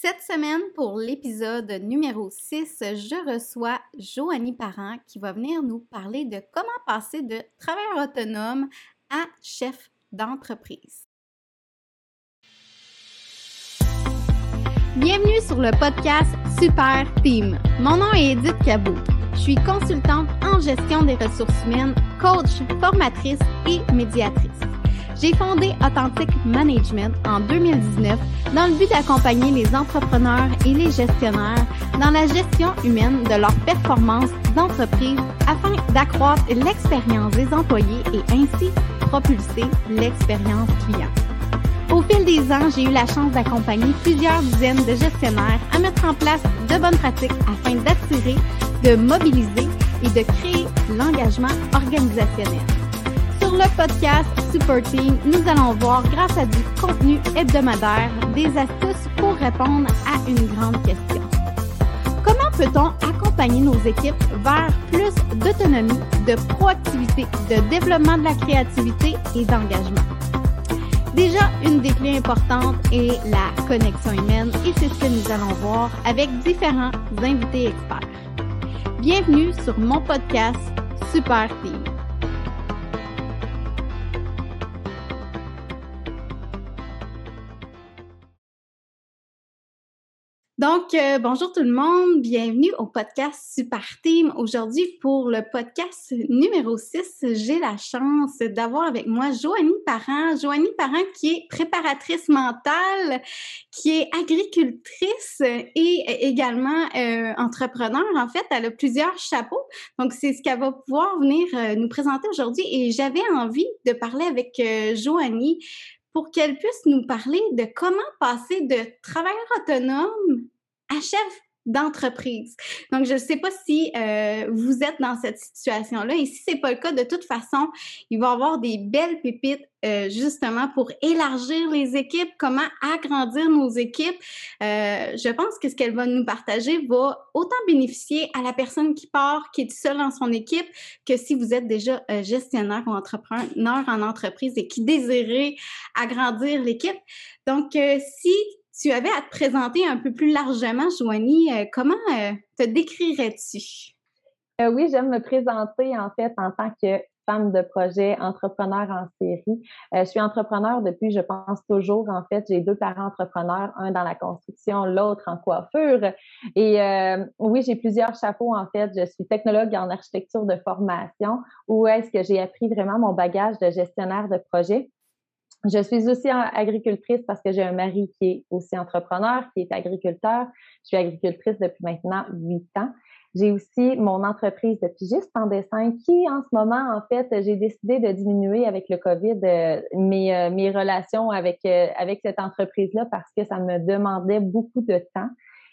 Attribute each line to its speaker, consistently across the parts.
Speaker 1: Cette semaine, pour l'épisode numéro 6, je reçois Joanie Parent qui va venir nous parler de comment passer de travailleur autonome à chef d'entreprise. Bienvenue sur le podcast Super Team. Mon nom est Edith Cabot. Je suis consultante en gestion des ressources humaines, coach, formatrice et médiatrice. J'ai fondé Authentic Management en 2019 dans le but d'accompagner les entrepreneurs et les gestionnaires dans la gestion humaine de leurs performances d'entreprise afin d'accroître l'expérience des employés et ainsi propulser l'expérience client. Au fil des ans, j'ai eu la chance d'accompagner plusieurs dizaines de gestionnaires à mettre en place de bonnes pratiques afin d'attirer, de mobiliser et de créer l'engagement organisationnel. Sur le podcast Super Team, nous allons voir, grâce à du contenu hebdomadaire, des astuces pour répondre à une grande question. Comment peut-on accompagner nos équipes vers plus d'autonomie, de proactivité, de développement de la créativité et d'engagement? Déjà, une des clés importantes est la connexion humaine et c'est ce que nous allons voir avec différents invités experts. Bienvenue sur mon podcast Super Team. Donc, euh, bonjour tout le monde, bienvenue au podcast Super Team. Aujourd'hui, pour le podcast numéro 6, j'ai la chance d'avoir avec moi Joanie Parent. Joanie Parent qui est préparatrice mentale, qui est agricultrice et également euh, entrepreneur. En fait, elle a plusieurs chapeaux. Donc, c'est ce qu'elle va pouvoir venir euh, nous présenter aujourd'hui. Et j'avais envie de parler avec Joanie pour qu'elle puisse nous parler de comment passer de travailleur autonome à chef d'entreprise. Donc, je ne sais pas si euh, vous êtes dans cette situation-là. Et si ce n'est pas le cas, de toute façon, il va y avoir des belles pépites euh, justement pour élargir les équipes, comment agrandir nos équipes. Euh, je pense que ce qu'elle va nous partager va autant bénéficier à la personne qui part, qui est seule dans son équipe, que si vous êtes déjà gestionnaire ou entrepreneur en entreprise et qui désirez agrandir l'équipe. Donc, si tu avais à te présenter un peu plus largement, Joanie, euh, comment euh, te décrirais-tu?
Speaker 2: Euh, oui, j'aime me présenter en fait en tant que femme de projet, entrepreneur en série. je suis entrepreneur depuis, je pense toujours, en fait, j'ai deux parents entrepreneurs, un dans la construction, l'autre en coiffure. Et oui, j'ai plusieurs chapeaux, en fait. Je suis technologue en architecture de formation, où est-ce que j'ai appris vraiment mon bagage de gestionnaire de projet. Je suis aussi agricultrice parce que j'ai un mari qui est aussi entrepreneur, qui est agriculteur. Je suis agricultrice depuis maintenant huit ans. J'ai aussi mon entreprise de pigiste en dessin qui, en ce moment, en fait, j'ai décidé de diminuer avec le COVID euh, mes, euh, mes relations avec, euh, avec cette entreprise-là parce que ça me demandait beaucoup de temps.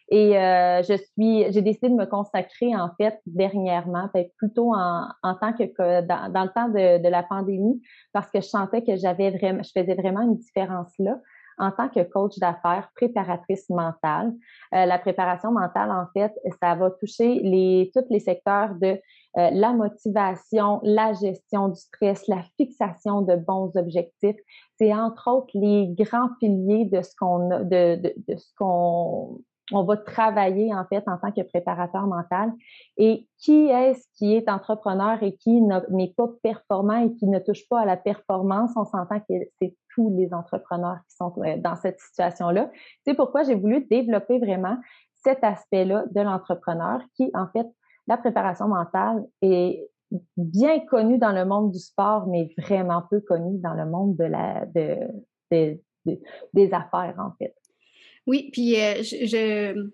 Speaker 2: Et euh, je suis, j'ai décidé de me consacrer en fait dernièrement, peut-être plutôt en, en tant que dans, dans le temps de, de, la pandémie, parce que je sentais que j'avais vraiment, je faisais vraiment une différence là en tant que coach d'affaires, préparatrice mentale. Euh, la préparation mentale, en fait, ça va toucher les, tous les secteurs de euh, la motivation, la gestion du stress, la fixation de bons objectifs. C'est entre autres les grands piliers de ce qu'on de, de, de ce qu'on on va travailler en fait en tant que préparateur mental. Et qui est-ce qui est entrepreneur et qui n'est pas performant et qui ne touche pas à la performance? On s'entend que c'est tous les entrepreneurs qui sont dans cette situation-là. C'est pourquoi j'ai voulu développer vraiment cet aspect-là de l'entrepreneur qui, en fait, la préparation mentale est bien connue dans le monde du sport, mais vraiment peu connue dans le monde de la, de, des affaires, en fait.
Speaker 1: Oui, puis euh, je,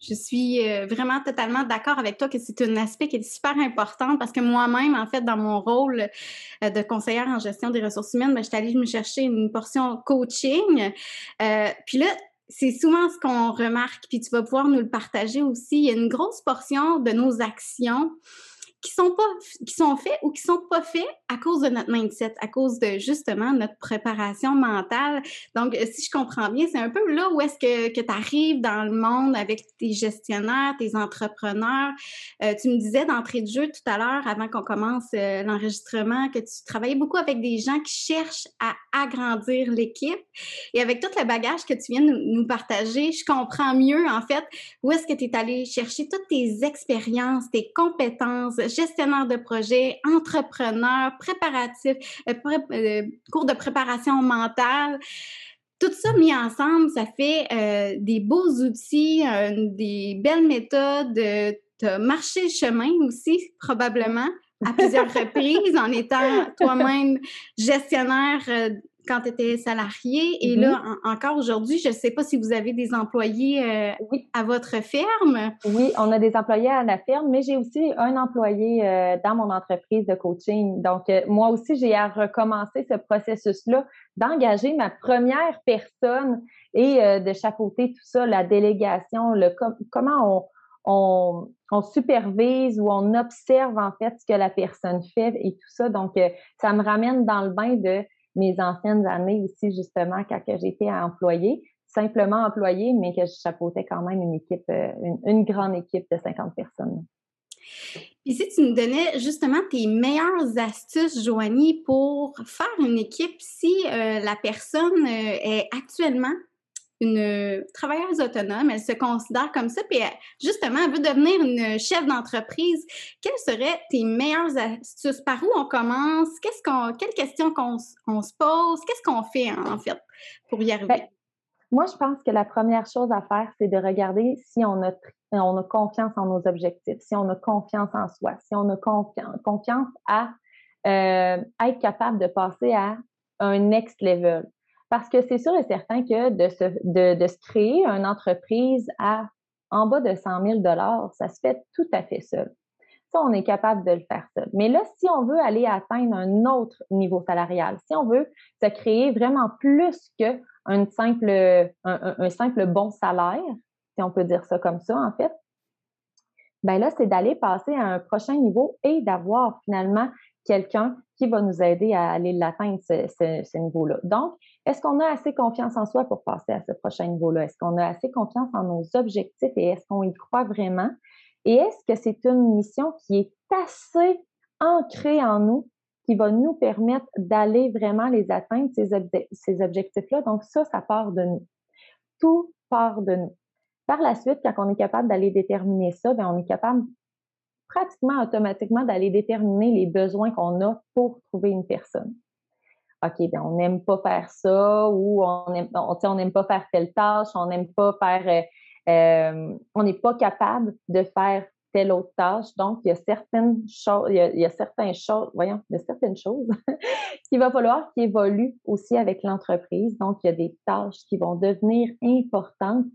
Speaker 1: je, suis euh, vraiment totalement d'accord avec toi que c'est un aspect qui est super important parce que moi-même, en fait, dans mon rôle euh, de conseillère en gestion des ressources humaines, ben, je suis allée me chercher une portion coaching. puis là, c'est souvent ce qu'on remarque, puis tu vas pouvoir nous le partager aussi. Il y a une grosse portion de nos actions qui sont pas qui sont faits ou qui sont pas faits à cause de notre mindset, à cause de justement notre préparation mentale. Donc, euh, si je comprends bien, c'est un peu là où est-ce que, que tu arrives dans le monde avec tes gestionnaires, tes entrepreneurs. Euh, tu me disais d'entrée de jeu tout à l'heure, avant qu'on commence euh, l'enregistrement, que tu travaillais beaucoup avec des gens qui cherchent à agrandir l'équipe. Et avec tout le bagage que tu viens de nous partager, je comprends mieux, en fait, où est-ce que tu es allé chercher toutes tes expériences, tes compétences, gestionnaire de projet, entrepreneur, préparatif, euh, euh, cours de préparation mentale. Tout ça mis ensemble, ça fait euh, des beaux outils, des belles méthodes. Tu as marché le chemin aussi, probablement, à plusieurs reprises, en étant toi-même gestionnaire quand tu étais salarié. Et là, mm-hmm. encore aujourd'hui, je ne sais pas si vous avez des employés euh, à votre ferme.
Speaker 2: Oui, on a des employés à la ferme, mais j'ai aussi un employé euh, dans mon entreprise de coaching. Donc, euh, moi aussi, j'ai à recommencer ce processus-là d'engager ma première personne et de chapeauter tout ça, la délégation, le comment on, on, supervise ou on observe en fait ce que la personne fait et tout ça. Donc, ça me ramène dans le bain de mes anciennes années aussi, justement, quand j'étais employée, simplement employée, mais que je chapeautais quand même une équipe, euh, une, grande équipe de 50 personnes.
Speaker 1: Puis si tu nous donnais justement tes meilleures astuces, Joanie, pour faire une équipe si euh, la personne euh, est actuellement une travailleuse autonome, elle se considère comme ça, puis justement, elle veut devenir une chef d'entreprise. Quelles seraient tes meilleures astuces? Par où on commence? Quelles questions qu'on on se pose? Qu'est-ce qu'on fait en fait pour y arriver? Ben,
Speaker 2: moi, je pense que la première chose à faire, c'est de regarder si on a, on a confiance en nos objectifs, si on a confiance en soi, si on a confiance à euh, être capable de passer à un next level. Parce que c'est sûr et certain que de se, de, de créer une entreprise à en bas de 100 000 ça se fait tout à fait seul. Ça, on est capable de le faire seul. Mais là, si on veut aller atteindre un autre niveau salarial, si on veut se créer vraiment plus qu'un simple, un, un, simple bon salaire, si on peut dire ça comme ça, en fait, ben là, c'est d'aller passer à un prochain niveau et d'avoir finalement quelqu'un qui va nous aider à aller l'atteindre, ce, niveau-là. Donc, est-ce qu'on a assez confiance en soi pour passer à ce prochain niveau-là? Est-ce qu'on a assez confiance en nos objectifs et est-ce qu'on y croit vraiment? Et est-ce que c'est une mission qui est assez ancrée en nous, qui va nous permettre d'aller vraiment les atteindre, ces, objectifs-là? Donc, ça, ça part de nous. Tout part de nous. Par la suite, quand on est capable d'aller déterminer ça, bien, on est capable pratiquement automatiquement d'aller déterminer les besoins qu'on a pour trouver une personne. OK, bien, on n'aime pas faire ça ou on n'aime on, n'aime pas faire telle tâche, on n'aime pas faire, euh, euh, on n'est pas capable de faire telle autre tâche. Donc, il y a certaines choses, il y a, certaines choses, voyons, il y a certaines choses qu'il va falloir qui évoluent aussi avec l'entreprise. Donc, il y a des tâches qui vont devenir importantes,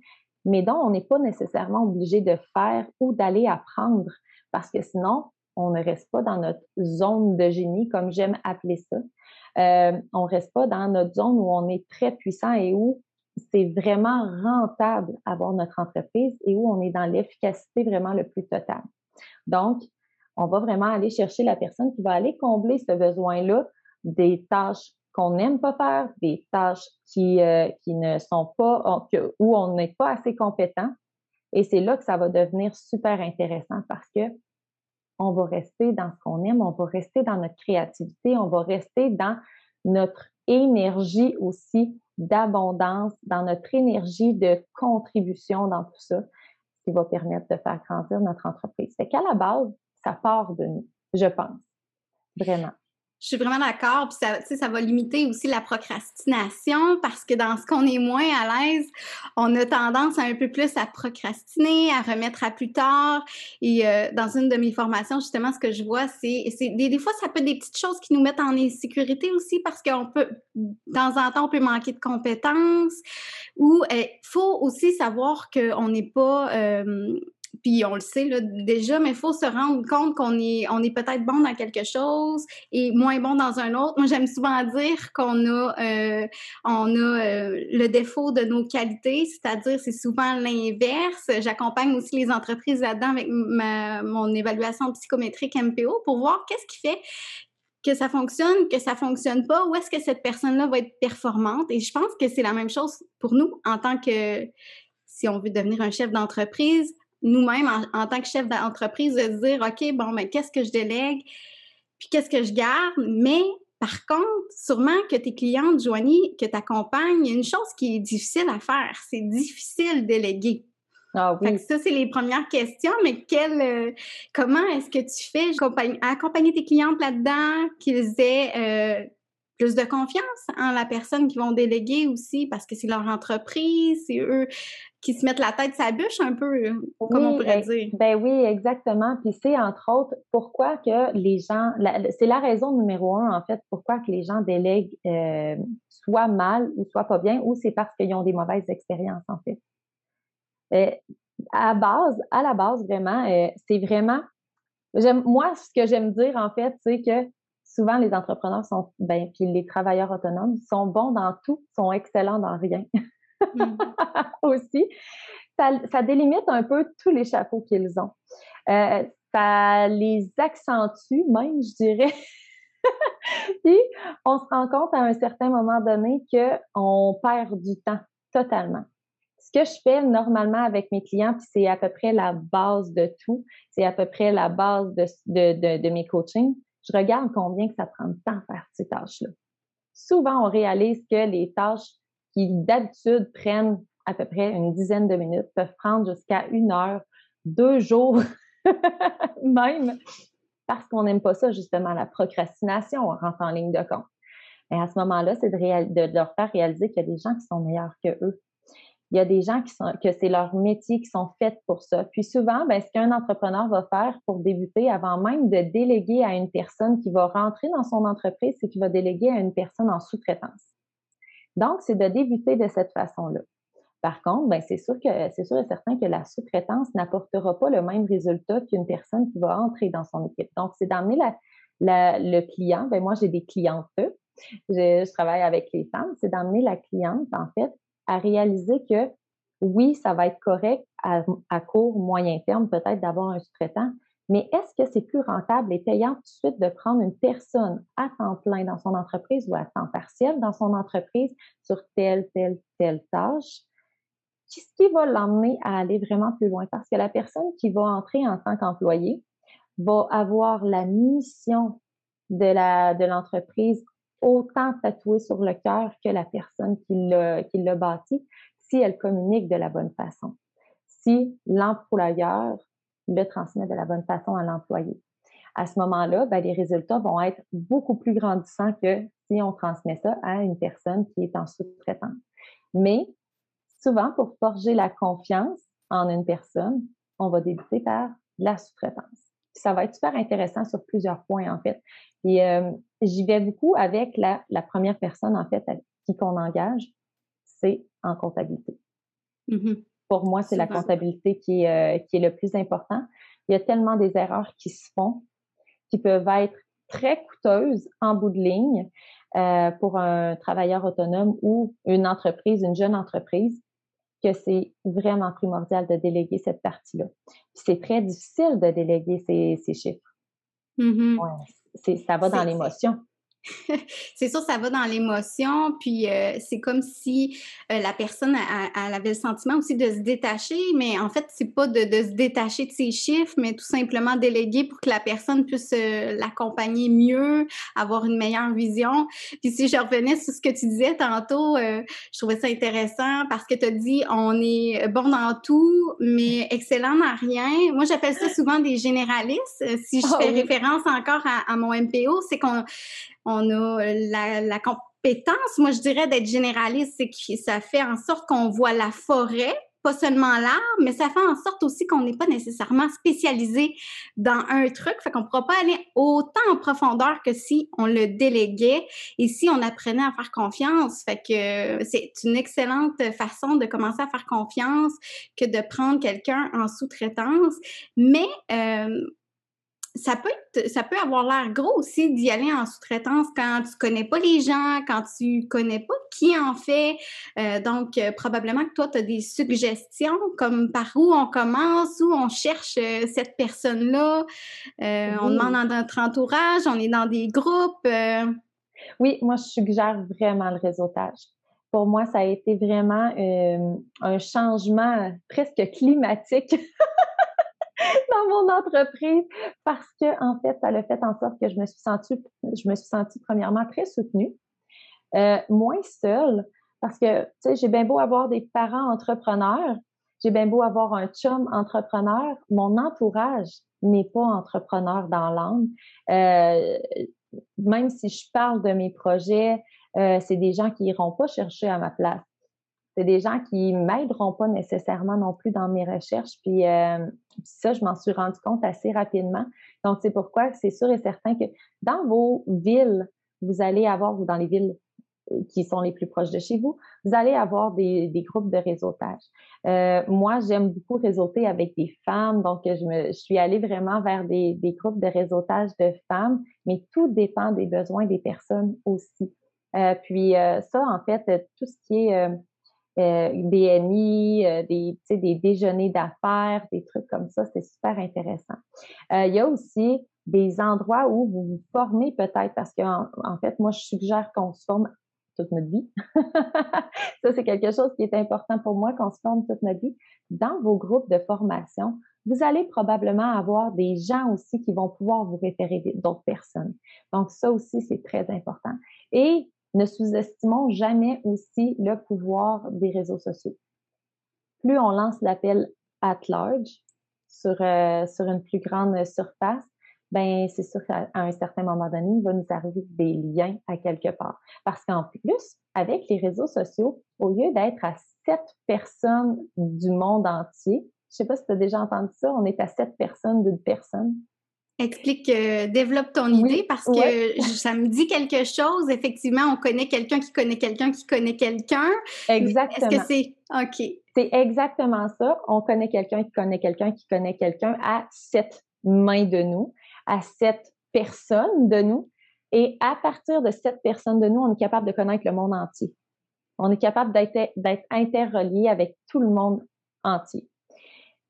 Speaker 2: mais dont on n'est pas nécessairement obligé de faire ou d'aller apprendre parce que sinon, on ne reste pas dans notre zone de génie, comme j'aime appeler ça. Euh, on ne reste pas dans notre zone où on est très puissant et où c'est vraiment rentable avoir notre entreprise et où on est dans l'efficacité vraiment le plus total. Donc, on va vraiment aller chercher la personne qui va aller combler ce besoin-là des tâches qu'on n'aime pas faire, des tâches qui, euh, qui ne sont pas, où on n'est pas assez compétent. Et c'est là que ça va devenir super intéressant parce que on va rester dans ce qu'on aime, on va rester dans notre créativité, on va rester dans notre énergie aussi d'abondance, dans notre énergie de contribution dans tout ça, ce qui va permettre de faire grandir notre entreprise. C'est qu'à la base, ça part de nous, je pense, vraiment.
Speaker 1: Je suis vraiment d'accord. Puis ça, ça va limiter aussi la procrastination parce que dans ce qu'on est moins à l'aise, on a tendance un peu plus à procrastiner, à remettre à plus tard. Et euh, dans une de mes formations, justement, ce que je vois, c'est des, des fois, ça peut être des petites choses qui nous mettent en insécurité aussi parce qu'on peut, de temps en temps, on peut manquer de compétences. Ou il euh, faut aussi savoir qu'on n'est pas. Euh, puis on le sait là, déjà, mais il faut se rendre compte qu'on est, on est peut-être bon dans quelque chose et moins bon dans un autre. Moi, j'aime souvent dire qu'on a, euh, on a euh, le défaut de nos qualités, c'est-à-dire c'est souvent l'inverse. J'accompagne aussi les entreprises là-dedans avec ma, mon évaluation psychométrique MPO pour voir qu'est-ce qui fait que ça fonctionne, que ça fonctionne pas, où est-ce que cette personne-là va être performante. Et je pense que c'est la même chose pour nous en tant que, si on veut devenir un chef d'entreprise, nous-mêmes, en, tant que chef d'entreprise, de se dire, OK, bon, mais qu'est-ce que je délègue, puis qu'est-ce que je garde, mais par contre, sûrement que tes clientes, Joanie, que tu accompagnes, il y a une chose qui est difficile à faire, c'est difficile de déléguer.
Speaker 2: Ah oui.
Speaker 1: ça, c'est les premières questions, mais quel, euh, comment est-ce que tu fais à accompagner tes clientes là-dedans, qu'ils aient euh, plus de confiance en la personne qu'ils vont déléguer aussi, parce que c'est leur entreprise, c'est eux qui se mettent la tête sa bûche un peu, comme on pourrait dire.
Speaker 2: Ben oui, exactement. Puis c'est entre autres pourquoi que les gens, c'est la raison numéro un en fait, pourquoi que les gens délèguent euh, soit mal ou soit pas bien, ou c'est parce qu'ils ont des mauvaises expériences en fait. Euh, à base, à la base, vraiment, euh, c'est vraiment. Moi, ce que j'aime dire, en fait, c'est que souvent les entrepreneurs sont, ben, puis les travailleurs autonomes sont bons dans tout, sont excellents dans rien. Mm. Aussi. Ça, délimite un peu tous les chapeaux qu'ils ont. Euh, ça les accentue même, je dirais. puis on se rend compte à un certain moment donné qu'on perd du temps totalement ce que je fais normalement avec mes clients, puis c'est à peu près la base de tout, c'est à peu près la base de, de, de, mes coachings, je regarde combien que ça prend de temps à faire ces tâches-là. Souvent, on réalise que les tâches qui d'habitude prennent à peu près une dizaine de minutes peuvent prendre jusqu'à une heure, deux jours même, parce qu'on n'aime pas ça, justement, la procrastination, on rentre en ligne de compte. Et à ce moment-là, c'est de, leur faire réaliser qu'il y a des gens qui sont meilleurs que eux, il y a des gens qui sont, que c'est leur métier, qui sont faits pour ça. Puis souvent, ben, ce qu'un entrepreneur va faire pour débuter, avant même de déléguer à une personne qui va rentrer dans son entreprise, c'est qu'il va déléguer à une personne en sous-traitance. Donc, c'est de débuter de cette façon-là. Par contre, ben, c'est sûr que c'est sûr et certain que la sous-traitance n'apportera pas le même résultat qu'une personne qui va entrer dans son équipe. Donc, c'est d'amener la, le client. Ben, moi, j'ai des clientes. Je, je travaille avec les femmes. C'est d'amener la cliente, en fait, à réaliser que oui, ça va être correct à, court, moyen terme, peut-être d'avoir un sous-traitant, mais est-ce que c'est plus rentable et payant tout de suite de prendre une personne à temps plein dans son entreprise ou à temps partiel dans son entreprise sur telle, telle, telle tâche? Qu'est-ce qui va l'emmener à aller vraiment plus loin? Parce que la personne qui va entrer en tant qu'employé va avoir la mission de l'entreprise autant tatoué sur le cœur que la personne qui l'a bâti si elle communique de la bonne façon, si l'employeur le transmet de la bonne façon à l'employé. À ce moment-là, ben, les résultats vont être beaucoup plus grandissants que si on transmet ça à une personne qui est en sous-traitance. Mais souvent, pour forger la confiance en une personne, on va débuter par la sous-traitance. Ça va être super intéressant sur plusieurs points, en fait. Et euh, j'y vais beaucoup avec la, première personne, en fait, qui qu'on engage, c'est en comptabilité. Mm-hmm. Pour moi, c'est la comptabilité qui est, euh, qui est le plus important. Il y a tellement des erreurs qui se font, qui peuvent être très coûteuses en bout de ligne euh, pour un travailleur autonome ou une entreprise, une jeune entreprise, que c'est vraiment primordial de déléguer cette partie-là. c'est très difficile de déléguer ces, ces chiffres. Mm-hmm ça va dans l'émotion.
Speaker 1: c'est sûr, ça va dans l'émotion, puis euh, c'est comme si euh, la personne avait le sentiment aussi de se détacher, mais en fait, c'est pas de, se détacher de ses chiffres, mais tout simplement déléguer pour que la personne puisse euh, l'accompagner mieux, avoir une meilleure vision. Puis si je revenais sur ce que tu disais tantôt, je trouvais ça intéressant parce que tu as dit on est bon dans tout, mais excellent dans rien. Moi, j'appelle ça souvent des généralistes. Si je ah fais référence encore à, à mon MPO, c'est qu'on on a euh, la, compétence, moi je dirais, d'être généraliste, c'est que ça fait en sorte qu'on voit la forêt pas seulement l'art, mais ça fait en sorte aussi qu'on n'est pas nécessairement spécialisé dans un truc, fait qu'on pourra pas aller autant en profondeur que si on le déléguait et si on apprenait à faire confiance. Fait que c'est une excellente façon de commencer à faire confiance que de prendre quelqu'un en sous-traitance. Mais euh, ça peut être, ça peut avoir l'air gros aussi d'y aller en sous-traitance quand tu connais pas les gens, quand tu connais pas qui en fait. Euh, donc, euh, probablement que toi, tu as des suggestions comme par où on commence, où on cherche euh, cette personne-là. On demande dans notre entourage, on est dans des groupes.
Speaker 2: Oui, moi, je suggère vraiment le réseautage. Pour moi, ça a été vraiment un changement presque climatique mon entreprise parce que, en fait, ça a fait en sorte que je me suis sentie, je me suis sentie premièrement très soutenue, euh, moins seule, parce que, tu sais, j'ai bien beau avoir des parents entrepreneurs, j'ai bien beau avoir un chum entrepreneur, mon entourage n'est pas entrepreneur dans l'âme. Euh, même si je parle de mes projets, euh, c'est des gens qui iront pas chercher à ma place c'est des gens qui m'aideront pas nécessairement non plus dans mes recherches. Puis, euh, ça, je m'en suis rendu compte assez rapidement. Donc, c'est pourquoi c'est sûr et certain que dans vos villes, vous allez avoir, ou dans les villes euh, qui sont les plus proches de chez vous, vous allez avoir des, groupes de réseautage. Euh, moi, j'aime beaucoup réseauter avec des femmes, donc je, me, suis allée vraiment vers des, groupes de réseautage de femmes, mais tout dépend des besoins des personnes aussi. Puis ça, en fait, tout ce qui est euh, des NI, euh, des, des déjeuners d'affaires, des trucs comme ça, c'est super intéressant. Euh, il y a aussi des endroits où vous vous formez peut-être parce qu'en en fait, moi, je suggère qu'on se forme toute notre vie. ça, c'est quelque chose qui est important pour moi, qu'on se forme toute notre vie. Dans vos groupes de formation, vous allez probablement avoir des gens aussi qui vont pouvoir vous référer d'autres personnes. Donc, ça aussi, c'est très important. Et ne sous-estimons jamais aussi le pouvoir des réseaux sociaux. Plus on lance l'appel at large sur, euh, une plus grande surface, ben c'est sûr qu'à un certain moment donné, il va nous arriver des liens à quelque part. Parce qu'en plus, avec les réseaux sociaux, au lieu d'être à sept personnes du monde entier, je sais pas si tu as déjà entendu ça, on est à sept personnes d'une personne.
Speaker 1: Explique, euh, développe ton idée parce que ça me dit quelque chose. Effectivement, on connaît quelqu'un qui connaît quelqu'un qui connaît quelqu'un.
Speaker 2: Exactement.
Speaker 1: Est-ce que c'est OK?
Speaker 2: C'est exactement ça. On connaît quelqu'un qui connaît quelqu'un qui connaît quelqu'un à sept mains de nous, à sept personnes de nous. Et à partir de sept personnes de nous, on est capable de connaître le monde entier. On est capable d'être interrelié avec tout le monde entier.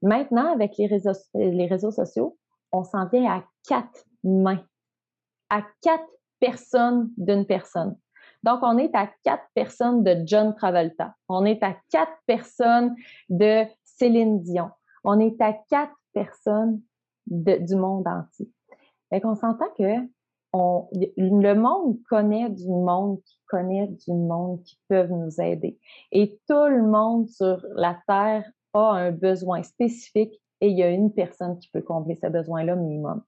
Speaker 2: Maintenant, avec les réseaux, les réseaux sociaux, on s'en vient à quatre mains, à quatre personnes d'une personne. Donc, on est à quatre personnes de John Travolta. On est à quatre personnes de Céline Dion. On est à quatre personnes du monde entier. Et qu'on s'entend que le monde connaît du monde qui connaît du monde qui peuvent nous aider. Et tout le monde sur la Terre a un besoin spécifique et il y a une personne qui peut combler ce besoin-là minimum.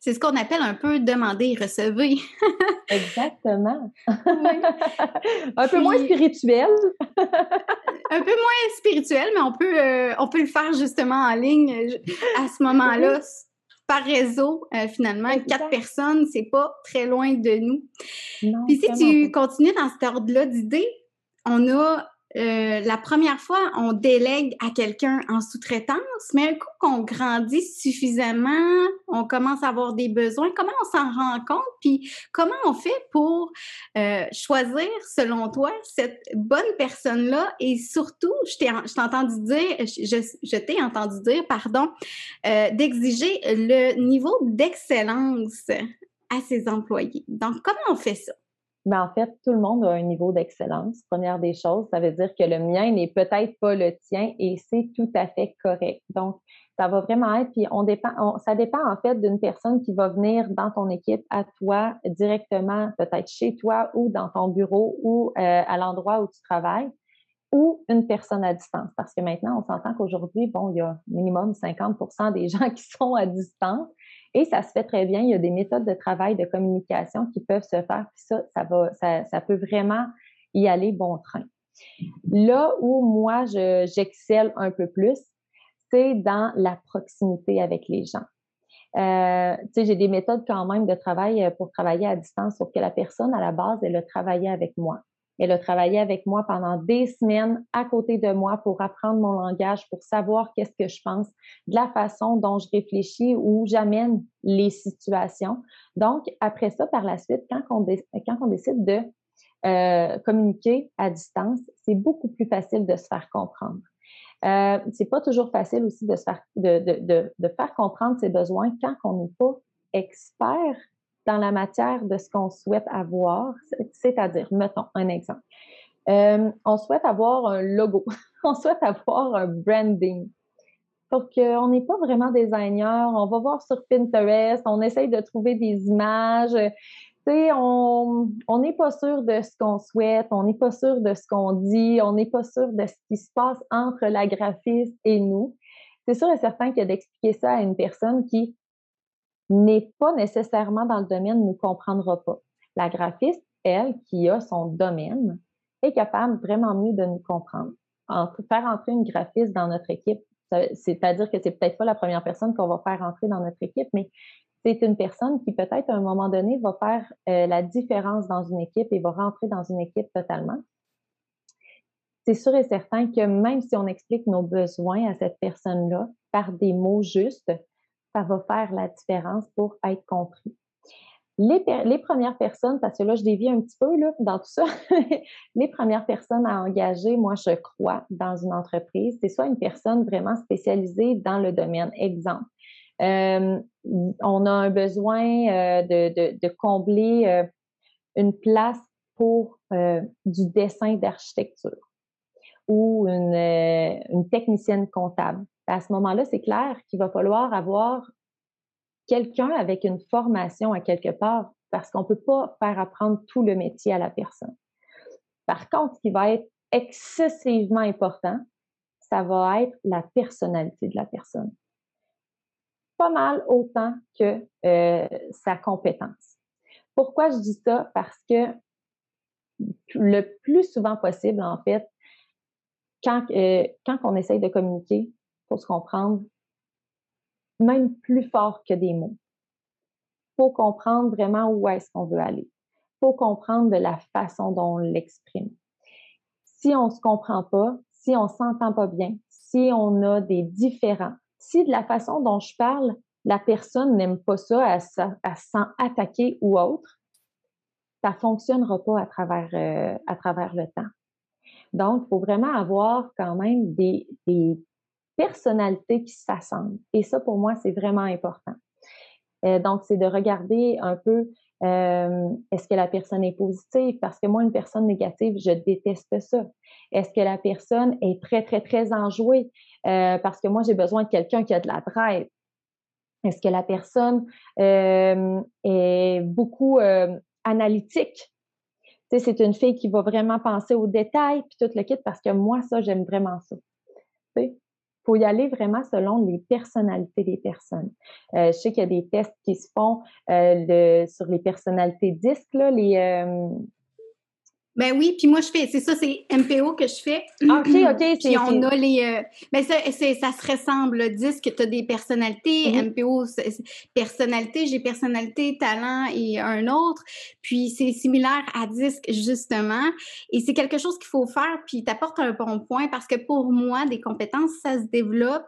Speaker 1: C'est ce qu'on appelle un peu demander et recevoir.
Speaker 2: Exactement. un peu moins spirituel.
Speaker 1: un peu moins spirituel, mais on peut, euh, on peut le faire justement en ligne à ce moment-là. Par réseau, euh, finalement, quatre personnes, c'est pas très loin de nous. Puis si tu continues dans cet ordre-là d'idées, on a euh, la première fois, on délègue à quelqu'un en sous-traitance, mais un coup qu'on grandit suffisamment, on commence à avoir des besoins, comment on s'en rend compte? Puis comment on fait pour euh, choisir, selon toi, cette bonne personne-là? Et surtout, je t'ai entendu dire, je, t'ai entendu dire, pardon, euh, d'exiger le niveau d'excellence à ses employés. Donc, comment on fait ça?
Speaker 2: Mais en fait, tout le monde a un niveau d'excellence. Première des choses, ça veut dire que le mien n'est peut-être pas le tien et c'est tout à fait correct. Donc, ça va vraiment être, puis on dépend, ça dépend en fait d'une personne qui va venir dans ton équipe à toi directement, peut-être chez toi ou dans ton bureau ou euh, à l'endroit où tu travailles, ou une personne à distance. Parce que maintenant, on s'entend qu'aujourd'hui, bon, il y a minimum 50% des gens qui sont à distance. Et ça se fait très bien. Il y a des méthodes de travail, de communication qui peuvent se faire. Ça, ça, peut vraiment y aller bon train. Là où moi, j'excelle un peu plus, c'est dans la proximité avec les gens. Euh, j'ai des méthodes quand même de travail euh, pour travailler à distance, sauf que la personne, à la base, elle a travaillé avec moi. Elle a travaillé avec moi pendant des semaines à côté de moi pour apprendre mon langage, pour savoir qu'est-ce que je pense, de la façon dont je réfléchis ou j'amène les situations. Donc, après ça, par la suite, quand on, décide de euh, communiquer à distance, c'est beaucoup plus facile de se faire comprendre. Euh, c'est pas toujours facile aussi de, se de, faire comprendre ses besoins quand on n'est pas expert dans la matière de ce qu'on souhaite avoir, c'est-à-dire, mettons un exemple. Euh, on souhaite avoir un logo, on souhaite avoir un branding. Pour qu'on n'est pas vraiment designer, on va voir sur Pinterest, on essaye de trouver des images. Tu sais, on n'est pas sûr de ce qu'on souhaite, on n'est pas sûr de ce qu'on dit, on n'est pas sûr de ce qui se passe entre la graphiste et nous. C'est sûr et certain que d'expliquer ça à une personne qui n'est pas nécessairement dans le domaine ne comprendra pas. La graphiste, elle, qui a son domaine, est capable vraiment mieux de nous comprendre. faire entrer une graphiste dans notre équipe, c'est-à-dire que c'est peut-être pas la première personne qu'on va faire entrer dans notre équipe, mais c'est une personne qui peut-être à un moment donné va faire euh, la différence dans une équipe et va rentrer dans une équipe totalement. C'est sûr et certain que même si on explique nos besoins à cette personne-là par des mots justes, ça va faire la différence pour être compris. Les, premières personnes, parce que là, je dévie un petit peu là, dans tout ça, les premières personnes à engager, moi, je crois, dans une entreprise, c'est soit une personne vraiment spécialisée dans le domaine. Exemple, euh, on a un besoin euh, de, combler euh, une place pour du dessin d'architecture ou une technicienne comptable à ce moment-là, c'est clair qu'il va falloir avoir quelqu'un avec une formation à quelque part parce qu'on ne peut pas faire apprendre tout le métier à la personne. Par contre, ce qui va être excessivement important, ça va être la personnalité de la personne. Pas mal autant que euh, sa compétence. Pourquoi je dis ça? Parce que le plus souvent possible, en fait, quand, euh, quand on essaye de communiquer, faut se comprendre même plus fort que des mots. Faut comprendre vraiment où est-ce qu'on veut aller. Faut comprendre de la façon dont on l'exprime. Si on se comprend pas, si on s'entend pas bien, si on a des différends, si de la façon dont je parle, la personne n'aime pas ça, elle, elle se sent attaquée ou autre, ça fonctionnera pas à travers, euh, à travers le temps. Donc, il faut vraiment avoir quand même des personnalités qui s'assemblent. Et ça, pour moi, c'est vraiment important. Euh, donc, c'est de regarder un peu euh, est-ce que la personne est positive? Parce que moi, une personne négative, je déteste ça. Est-ce que la personne est très, très, très enjouée? Euh, parce que moi, j'ai besoin de quelqu'un qui a de la drive. Est-ce que la personne est beaucoup analytique? Tu sais, c'est une fille qui va vraiment penser aux détails, puis tout le kit, parce que moi, ça, j'aime vraiment ça. Faut y aller vraiment selon les personnalités des personnes. Euh, je sais qu'il y a des tests qui se font euh, sur les personnalités disques, là, les, euh,
Speaker 1: ben oui, puis moi je fais, c'est ça, c'est MPO que je fais.
Speaker 2: Ah, OK, OK.
Speaker 1: puis on a les. Euh, ben ça, ça se ressemble. Le disque, tu as des personnalités. MPO, mm-hmm. personnalité, j'ai personnalité, talent et un autre. Puis c'est similaire à disque, justement. Et c'est quelque chose qu'il faut faire, puis t'apportes un bon point parce que pour moi, des compétences, ça se développe.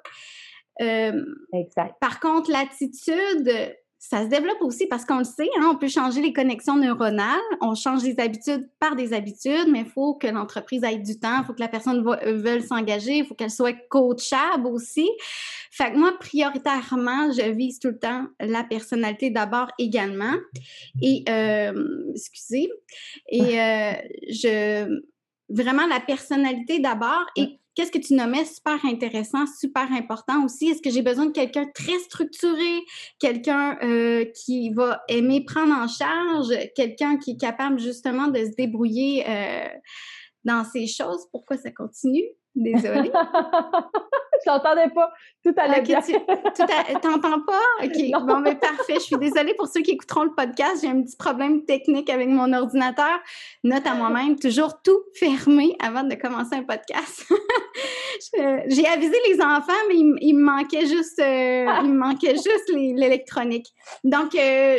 Speaker 2: Euh, exact.
Speaker 1: Par contre, l'attitude, ça se développe aussi parce qu'on le sait, hein, on peut changer les connexions neuronales, on change les habitudes par des habitudes, mais il faut que l'entreprise ait du temps, il faut que la personne euh, veuille s'engager, il faut qu'elle soit coachable aussi. Fait que moi, prioritairement, je vise tout le temps la personnalité d'abord également. Et, euh, excusez, et euh, je vraiment la personnalité d'abord et qu'est-ce que tu nommais super intéressant, super important aussi? Est-ce que j'ai besoin de quelqu'un très structuré, quelqu'un euh, qui va aimer prendre en charge, quelqu'un qui est capable justement de se débrouiller euh, dans ces choses? Pourquoi ça continue? Désolée.
Speaker 2: je n'entendais pas. Tout allait bien. Tu
Speaker 1: n'entends pas? OK. Bon, mais parfait. Je suis désolée pour ceux qui écouteront le podcast. J'ai un petit problème technique avec mon ordinateur. Note à moi-même, toujours tout fermé avant de commencer un podcast. J'ai avisé les enfants, mais il, me manquait juste, euh, il me manquait juste l'électronique. Donc, euh,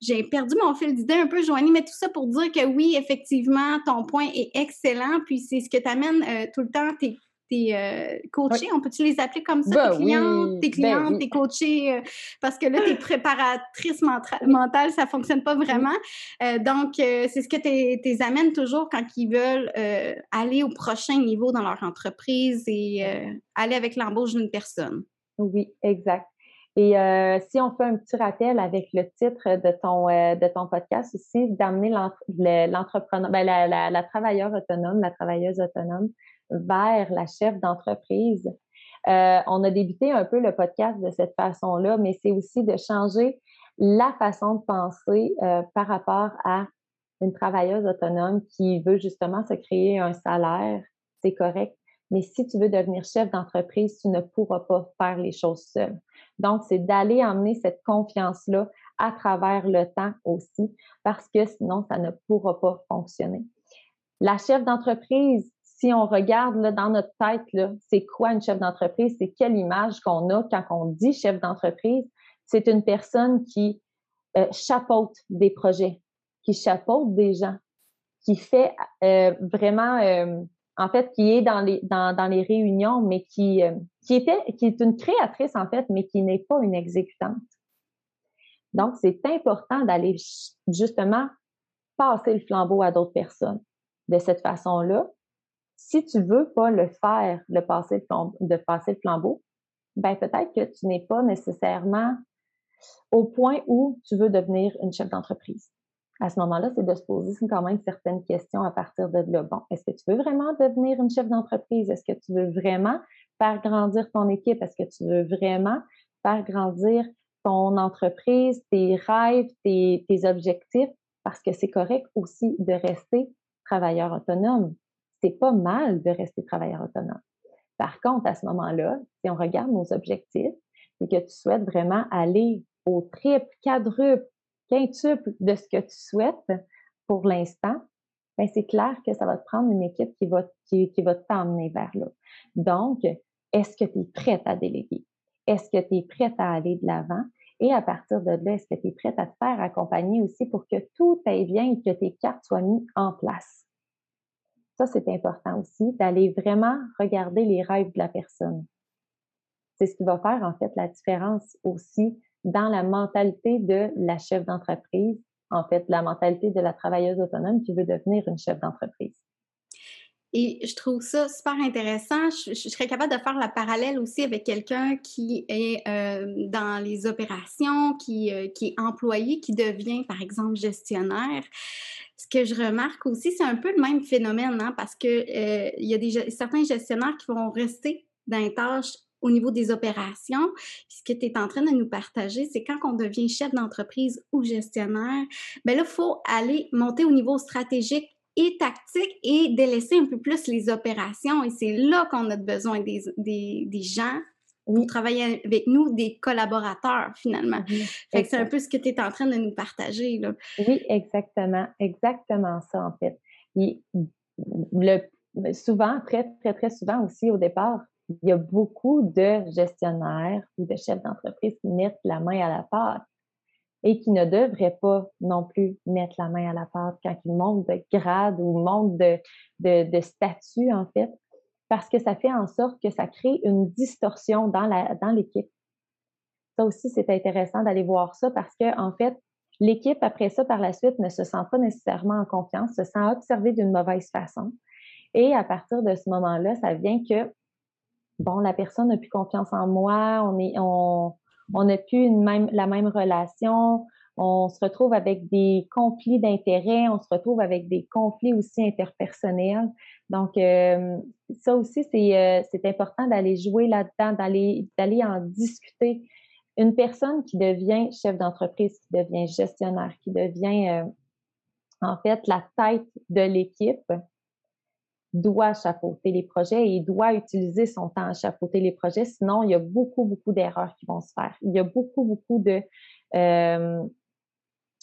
Speaker 1: j'ai perdu mon fil d'idée un peu, Joanie, mais tout ça pour dire que oui, effectivement, ton point est excellent. Puis c'est ce que tu amènes euh, tout le temps, tes tes euh, coachés, on peut-tu les appeler comme ça, tes ben clientes, tes ben clientes, tes coachés, euh, parce que là, tes préparatrices mentales, ça fonctionne pas vraiment. Euh, donc, c'est ce que tu les amènes toujours quand ils veulent aller au prochain niveau dans leur entreprise et aller avec l'embauche d'une personne.
Speaker 2: Oui, exact. Et si on fait un petit rappel avec le titre de ton, de ton podcast aussi, d'amener l'entrepreneur, ben, la, la, la, travailleuse autonome, la travailleuse autonome vers la chef d'entreprise. Euh, on a débuté un peu le podcast de cette façon-là, mais c'est aussi de changer la façon de penser euh, par rapport à une travailleuse autonome qui veut justement se créer un salaire, c'est correct. Mais si tu veux devenir chef d'entreprise, tu ne pourras pas faire les choses seul. Donc, c'est d'aller emmener cette confiance-là à travers le temps aussi, parce que sinon, ça ne pourra pas fonctionner. La chef d'entreprise, si on regarde là, dans notre tête, c'est quoi une chef d'entreprise? C'est quelle image qu'on a quand on dit chef d'entreprise? C'est une personne qui euh, chapeaute des projets, qui chapeaute des gens, qui fait euh, vraiment, euh, en fait, qui est dans les, dans, dans les réunions, mais qui, qui, qui est une créatrice, en fait, mais qui n'est pas une exécutante. Donc, c'est important d'aller justement passer le flambeau à d'autres personnes de cette façon-là si tu veux pas le faire, le passer le flambeau, de passer le flambeau, ben peut-être que tu n'es pas nécessairement au point où tu veux devenir une chef d'entreprise. À ce moment-là, c'est de se poser quand même certaines questions à partir de là. Bon, est-ce que tu veux vraiment devenir une chef d'entreprise? Est-ce que tu veux vraiment faire grandir ton équipe? Est-ce que tu veux vraiment faire grandir ton entreprise, tes rêves, tes, tes objectifs? Parce que c'est correct aussi de rester travailleur autonome c'est pas mal de rester travailleur autonome. Par contre, à ce moment-là, si on regarde nos objectifs et que tu souhaites vraiment aller au triple, quadruple, quintuple de ce que tu souhaites pour l'instant, ben c'est clair que ça va te prendre une équipe qui va, qui, va t'emmener vers là. Donc, est-ce que tu es prête à déléguer? Est-ce que tu es prête à aller de l'avant? Et à partir de là, est-ce que tu es prête à te faire accompagner aussi pour que tout aille bien et que tes cartes soient mises en place? Ça, c'est important aussi, d'aller vraiment regarder les rêves de la personne. C'est ce qui va faire, en fait, la différence aussi dans la mentalité de la chef d'entreprise, en fait, la mentalité de la travailleuse autonome qui veut devenir une chef d'entreprise.
Speaker 1: Et je trouve ça super intéressant. Je, serais capable de faire la parallèle aussi avec quelqu'un qui est euh, dans les opérations, qui, euh, qui est employé, qui devient, par exemple, gestionnaire ce que je remarque aussi, c'est un peu le même phénomène, hein, parce que euh, il y a des, certains gestionnaires qui vont rester dans les tâches au niveau des opérations. Ce que tu es en train de nous partager, c'est quand on devient chef d'entreprise ou gestionnaire, ben là, il faut aller monter au niveau stratégique et tactique et délaisser un peu plus les opérations. Et c'est là qu'on a besoin des, des, des gens pour travailler avec nous des collaborateurs finalement. c'est un peu ce que tu es en train de nous partager. Là.
Speaker 2: Oui, exactement. Exactement ça, en fait. le, souvent, très, très, très souvent aussi au départ, il y a beaucoup de gestionnaires ou de chefs d'entreprise qui mettent la main à la pâte et qui ne devraient pas non plus mettre la main à la pâte quand ils montent de grade ou montent de, statut, en fait parce que ça fait en sorte que ça crée une distorsion dans l'équipe. Ça aussi, c'est intéressant d'aller voir ça parce que en fait, l'équipe après ça par la suite ne se sent pas nécessairement en confiance, se sent observée d'une mauvaise façon. Et à partir de ce moment-là, ça vient que bon, la personne n'a plus confiance en moi, on est on n'a plus la même relation, on se retrouve avec des conflits d'intérêts, on se retrouve avec des conflits aussi interpersonnels. Donc, euh, ça aussi, euh, c'est important d'aller jouer là-dedans, d'aller d'aller en discuter. Une personne qui devient chef d'entreprise, qui devient gestionnaire, qui devient euh, en fait la tête de l'équipe, doit chapeauter les projets et doit utiliser son temps à chapeauter les projets. Sinon, il y a beaucoup, beaucoup d'erreurs qui vont se faire. Il y a beaucoup, beaucoup de, euh,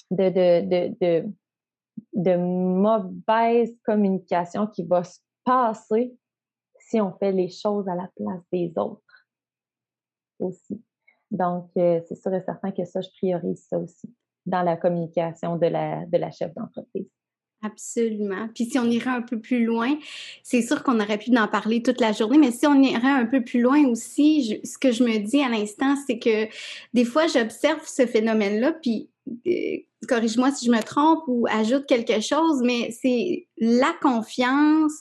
Speaker 2: de, de, de, de, mauvaise communication qui va se passer si on fait les choses à la place des autres aussi. Donc, euh, c'est sûr et certain que ça, je priorise ça aussi dans la communication de la, de la chef d'entreprise.
Speaker 1: Absolument. Puis si on irait un peu plus loin, c'est sûr qu'on aurait pu en parler toute la journée, mais si on irait un peu plus loin aussi, ce que je me dis à l'instant, c'est que des fois, j'observe ce phénomène-là, puis euh, corrige-moi si je me trompe ou ajoute quelque chose, mais c'est la confiance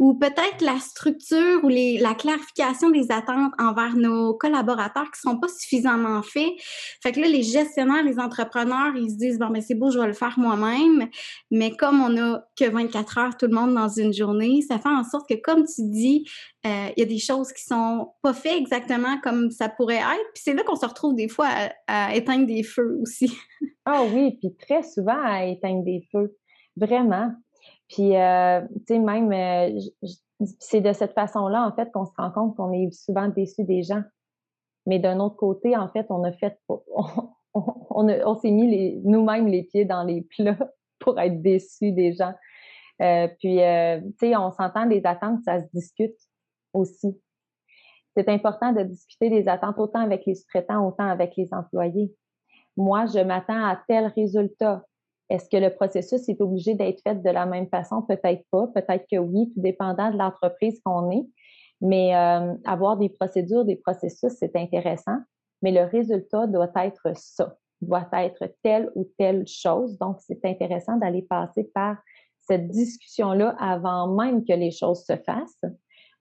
Speaker 1: ou peut-être la structure ou la clarification des attentes envers nos collaborateurs qui sont pas suffisamment faits. Fait que là, les gestionnaires, les entrepreneurs, ils se disent, bon, mais c'est beau, je vais le faire moi-même. Mais comme on a que 24 heures tout le monde dans une journée, ça fait en sorte que, comme tu dis, euh, il y a des choses qui sont pas faites exactement comme ça pourrait être. Puis c'est là qu'on se retrouve des fois à, éteindre des feux aussi.
Speaker 2: Ah oui, puis très souvent à éteindre des feux. Vraiment. Puis, euh, tu sais, même, euh, c'est de cette façon-là, en fait, qu'on se rend compte qu'on est souvent déçu des gens. Mais d'un autre côté, en fait, on a fait, on, on, s'est mis nous-mêmes les pieds dans les plats pour être déçus des gens. Euh, puis, tu sais, on s'entend des attentes, ça se discute aussi. C'est important de discuter des attentes autant avec les sous-traitants, autant avec les employés. Moi, je m'attends à tel résultat. Est-ce que le processus est obligé d'être fait de la même façon? Peut-être pas. Peut-être que oui, tout dépendant de l'entreprise qu'on est. Mais euh, avoir des procédures, des processus, c'est intéressant. Mais le résultat doit être ça, doit être telle ou telle chose. Donc, c'est intéressant d'aller passer par cette discussion-là avant même que les choses se fassent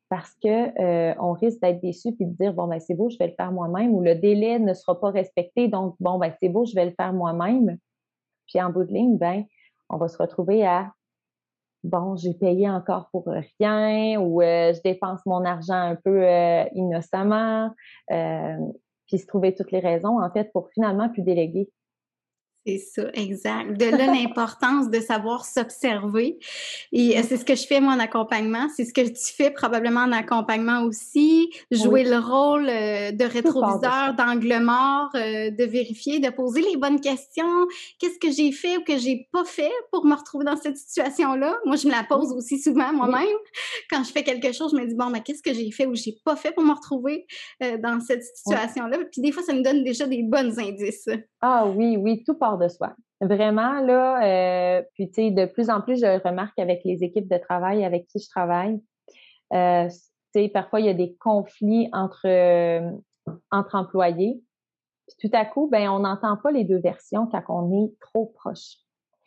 Speaker 2: parce que euh, risque d'être déçu puis de dire bon ben c'est beau je vais le faire moi-même ou le délai ne sera pas respecté donc bon ben c'est beau je vais le faire moi-même puis en bout de ligne, ben, on va se retrouver à bon, j'ai payé encore pour rien ou euh, je dépense mon argent un peu euh, innocemment. Euh, puis se trouver toutes les raisons, en fait, pour finalement plus déléguer.
Speaker 1: C'est ça, exact. De là, l'importance de savoir s'observer. Et euh, c'est ce que je fais, moi, en accompagnement. C'est ce que tu fais probablement en accompagnement aussi. Jouer le rôle euh, de rétroviseur, d'angle mort, euh, de vérifier, de poser les bonnes questions. Qu'est-ce que j'ai fait ou que j'ai pas fait pour me retrouver dans cette situation-là? Moi, je me la pose aussi souvent moi-même. Quand je fais quelque chose, je me dis, bon, mais qu'est-ce que j'ai fait ou j'ai pas fait pour me retrouver dans cette situation-là? Puis des fois, ça me donne déjà des bonnes indices.
Speaker 2: Ah oui, oui, tout part de soi. Vraiment, là, euh, puis tu sais, de plus en plus, je remarque avec les équipes de travail avec qui je travaille, euh, tu sais, parfois, il y a des conflits entre, euh, entre employés. Puis tout à coup, ben, on n'entend pas les deux versions quand on est trop proche.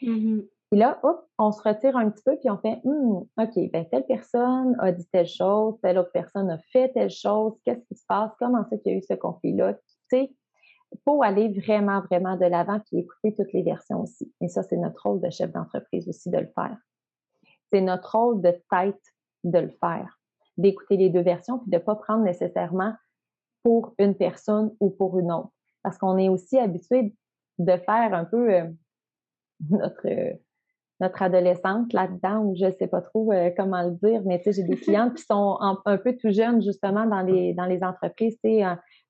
Speaker 1: Mm-hmm.
Speaker 2: Puis là, hop, on se retire un petit peu, puis on fait, hum, OK, ben, telle personne a dit telle chose, telle autre personne a fait telle chose, qu'est-ce qui se passe, comment c'est qu'il y a eu ce conflit-là, tu sais, faut aller vraiment, vraiment de l'avant puis écouter toutes les versions aussi. Et ça, c'est notre rôle de chef d'entreprise aussi de le faire. C'est notre rôle de tête de le faire, d'écouter les deux versions puis de ne pas prendre nécessairement pour une personne ou pour une autre. Parce qu'on est aussi habitué de faire un peu euh, notre, notre adolescente là-dedans, ou je ne sais pas trop euh, comment le dire, mais tu sais, j'ai des clientes qui sont un peu tout jeunes justement dans les, dans les entreprises, tu sais,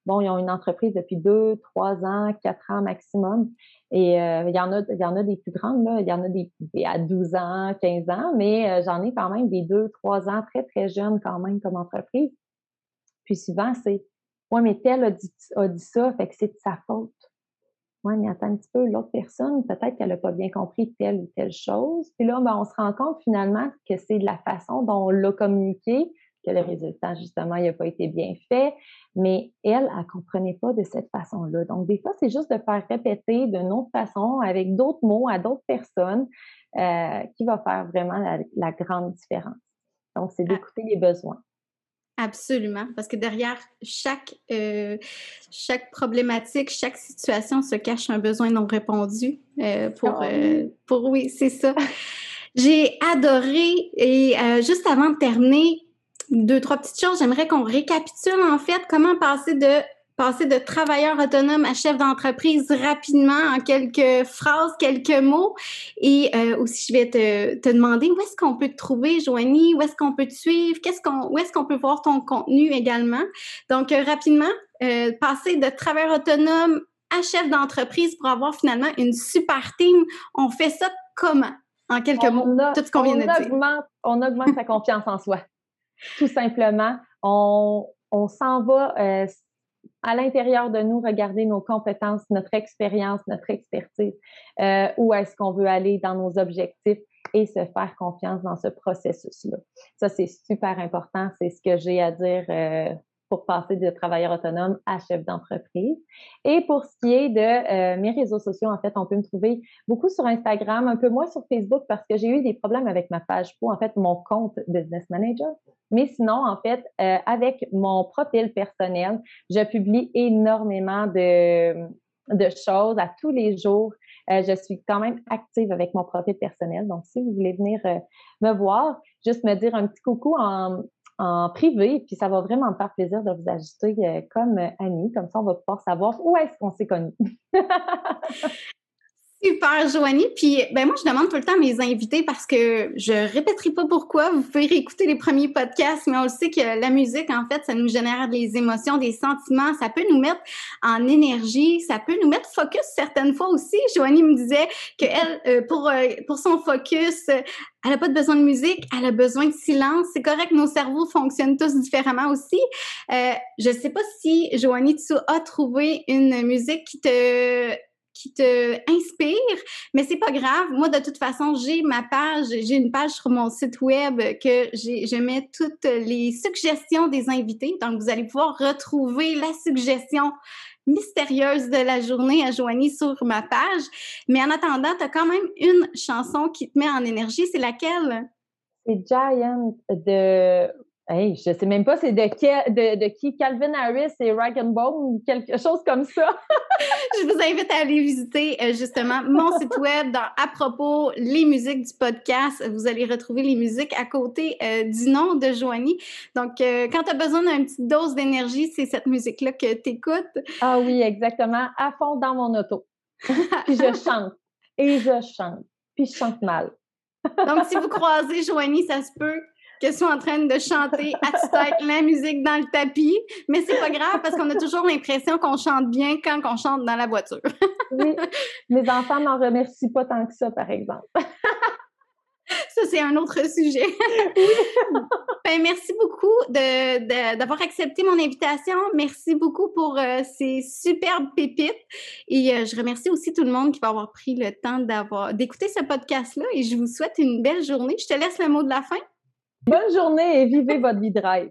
Speaker 2: bon, ils ont une entreprise depuis deux, trois ans, quatre ans maximum. Et euh, il, y en a, y en a des plus grandes, il y en a des, à 12 ans, 15 ans, mais euh, j'en ai quand même des deux, trois ans très, très jeunes quand même comme entreprise. Puis souvent, c'est Ouais, mais tel a dit, a dit ça, fait que c'est de sa faute. Ouais, mais attends un petit peu, l'autre personne, peut-être qu'elle n'a pas bien compris telle ou telle chose. Puis là, ben, on se rend compte finalement que c'est de la façon dont on l'a communiqué, que le résultat, justement, il n'a pas été bien fait. Mais elle, elle ne comprenait pas de cette façon-là. Donc, des fois, c'est juste de faire répéter d'une autre façon, avec d'autres mots, à d'autres personnes, euh, qui va faire vraiment la, grande différence. Donc, c'est ah. d'écouter les besoins.
Speaker 1: Absolument, parce que derrière chaque, euh, chaque problématique, chaque situation se cache un besoin non répondu. Euh, pour, ah pour, oui, c'est ça. J'ai adoré et juste avant de terminer, deux, trois petites choses. J'aimerais qu'on récapitule en fait comment passer de passer de travailleur autonome à chef d'entreprise rapidement en quelques phrases, quelques mots. Et euh, aussi, je vais te, te demander où est-ce qu'on peut te trouver, Joanie, où est-ce qu'on peut te suivre, qu'est-ce qu'on, où est-ce qu'on peut voir ton contenu également? Donc, euh, rapidement, euh, passer de travailleur autonome à chef d'entreprise pour avoir finalement une super team. On fait ça comment? En quelques mots, tout ce qu'on vient de
Speaker 2: dire. On augmente sa confiance en soi. Tout simplement, on, s'en va euh, à l'intérieur de nous regarder nos compétences, notre expérience, notre expertise, euh, où est-ce qu'on veut aller dans nos objectifs et se faire confiance dans ce processus-là. Ça, c'est super important. C'est ce que j'ai à dire euh, pour passer de travailleur autonome à chef d'entreprise. Et pour ce qui est de euh, mes réseaux sociaux, en fait, on peut me trouver beaucoup sur Instagram, un peu moins sur Facebook parce que j'ai eu des problèmes avec ma page pour, en fait, mon compte Business Manager. Mais sinon, en fait, euh, avec mon profil personnel, je publie énormément de, choses à tous les jours. Euh, je suis quand même active avec mon profil personnel. Donc, si vous voulez venir me voir, juste me dire un petit coucou en, en privé, puis ça va vraiment me faire plaisir de vous ajouter euh, comme Annie, comme ça on va pouvoir savoir où est-ce qu'on s'est connus.
Speaker 1: Super, Joanie. Puis, ben moi, je demande tout le temps à mes invités parce que je répéterai pas pourquoi. Vous pouvez réécouter les premiers podcasts, mais on le sait que la musique, en fait, ça nous génère des émotions, des sentiments. Ça peut nous mettre en énergie. Ça peut nous mettre focus certaines fois aussi. Joanie me disait que elle, euh, pour euh, pour son focus, elle n'a pas de besoin de musique, elle a besoin de silence. C'est correct, nos cerveaux fonctionnent tous différemment aussi. Euh, je sais pas si, Joanie, tu as trouvé une musique qui te qui te inspire, mais c'est pas grave. Moi, de toute façon, j'ai ma page, j'ai une page sur mon site web que je mets toutes les suggestions des invités. Donc, vous allez pouvoir retrouver la suggestion mystérieuse de la journée à Joanie sur ma page. Mais en attendant, tu as quand même une chanson qui te met en énergie. C'est laquelle?
Speaker 2: C'est Giant de Hey, je sais même pas c'est de, de, de, qui Calvin Harris et Rag Bone ou quelque chose comme ça?
Speaker 1: je vous invite à aller visiter euh, justement mon site web dans à propos les musiques du podcast. Vous allez retrouver les musiques à côté euh, du nom de Joanie. Donc, euh, quand tu as besoin d'une petite dose d'énergie, c'est cette musique-là que tu écoutes.
Speaker 2: Ah oui, exactement. À fond dans mon auto. puis je chante. Et je chante. Puis je chante mal.
Speaker 1: Donc, si vous croisez Joanie, ça se peut qu'elle soit en train de chanter à tête la musique dans le tapis, mais c'est pas grave parce qu'on a toujours l'impression qu'on chante bien quand on chante dans la voiture.
Speaker 2: oui, mes enfants n'en remercient pas tant que ça, par exemple.
Speaker 1: Ça, c'est un autre sujet. ben, merci beaucoup d'avoir de, accepté mon invitation. Merci beaucoup pour euh, ces superbes pépites. Et euh, je remercie aussi tout le monde qui va avoir pris le temps d'écouter ce podcast-là. Et je vous souhaite une belle journée. Je te laisse le mot de la fin.
Speaker 2: Bonne journée et vivez votre vie drive.